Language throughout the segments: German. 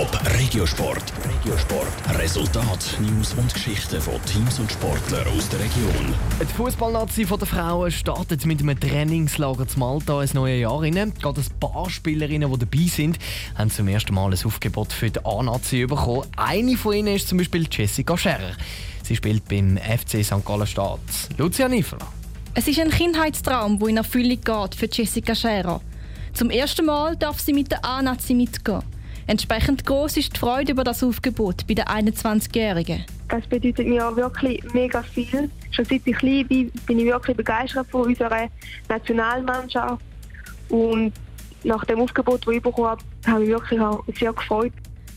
Top Regiosport. Regiosport. Resultat, News und Geschichten von Teams und Sportlern aus der Region. Die Fußballnazi der Frauen startet mit einem Trainingslager zum Malta ins neue Jahr rein. Gerade ein paar Spielerinnen, die dabei sind, haben zum ersten Mal ein Aufgebot für die A-Nazi bekommen. Eine von ihnen ist zum Beispiel Jessica Scherer. Sie spielt beim FC St. Gallen Stadt. Lucia Nifler. Es ist ein Kindheitstraum, der in Erfüllung geht für Jessica Scherer. Zum ersten Mal darf sie mit der A-Nazi mitgehen. Entsprechend groß ist die Freude über das Aufgebot bei den 21-Jährigen. Das bedeutet mir wirklich mega viel. Schon seit ich klein bin, bin ich wirklich begeistert von unserer Nationalmannschaft. Und nach dem Aufgebot, das ich bekommen habe, habe ich mich wirklich auch sehr gefreut.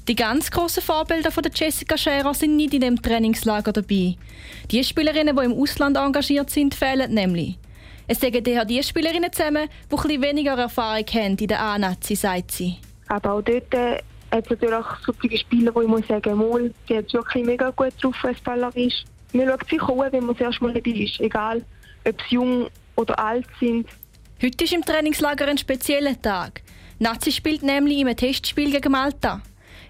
Die ganz grossen Vorbilder von der Jessica Scherer sind nicht in dem Trainingslager dabei. Die Spielerinnen, die im Ausland engagiert sind, fehlen nämlich. Es sagen daher die Spielerinnen zusammen, die etwas weniger Erfahrung haben in der A-Nazi, sagt sie. Aber auch dort äh, hat natürlich solche Spieler, wo ich muss sagen, Mol, die hat wirklich mega gut drauf, fußballerisch. Man schaut sicher auch, wenn man das erste Mal dabei ist, egal ob sie jung oder alt sind. Heute ist im Trainingslager ein spezieller Tag. Nazi spielt nämlich im Testspiel gegen Malta.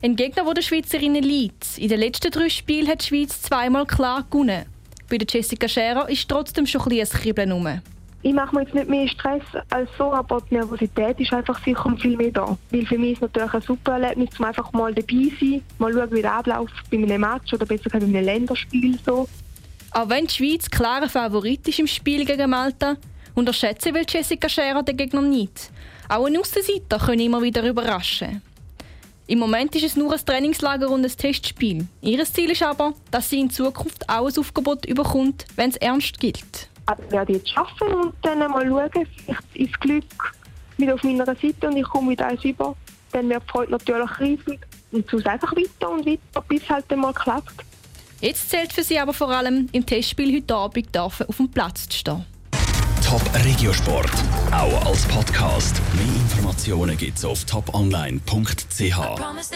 Ein Gegner, der der Schweizerinnen liegt. In den letzten drei Spielen hat die Schweiz zweimal klar gewonnen. Bei Jessica Scherer ist trotzdem schon ein, ein Kribbeln. Ich mache mir jetzt nicht mehr Stress als so, aber die Nervosität ist einfach sicher viel mehr da. Weil für mich ist es natürlich ein super Erlebnis, um einfach mal dabei zu sein, mal schauen, wie der Ablauf bei einem Match oder besser gesagt bei einem Länderspiel so. Auch wenn die Schweiz klarer Favorit ist im Spiel gegen Malta, unterschätzen will Jessica Scherer den Gegner nicht. Auch ein Aussenseiter können immer wieder überraschen. Im Moment ist es nur ein Trainingslager und ein Testspiel. Ihr Ziel ist aber, dass sie in Zukunft auch ein Aufgebot überkommt, wenn es ernst gilt. Aber ich werde jetzt arbeiten und dann mal schauen, vielleicht ist das Glück wieder auf meiner Seite und ich komme wieder eins über. Dann wird die Freude natürlich riesig. Und so einfach weiter und weiter, bis es halt dann mal klappt. Jetzt zählt für sie aber vor allem, im Testspiel heute Abend dürfen auf dem Platz zu stehen. Top Regiosport. Auch als Podcast. Mehr Informationen gibt's auf toponline.ch.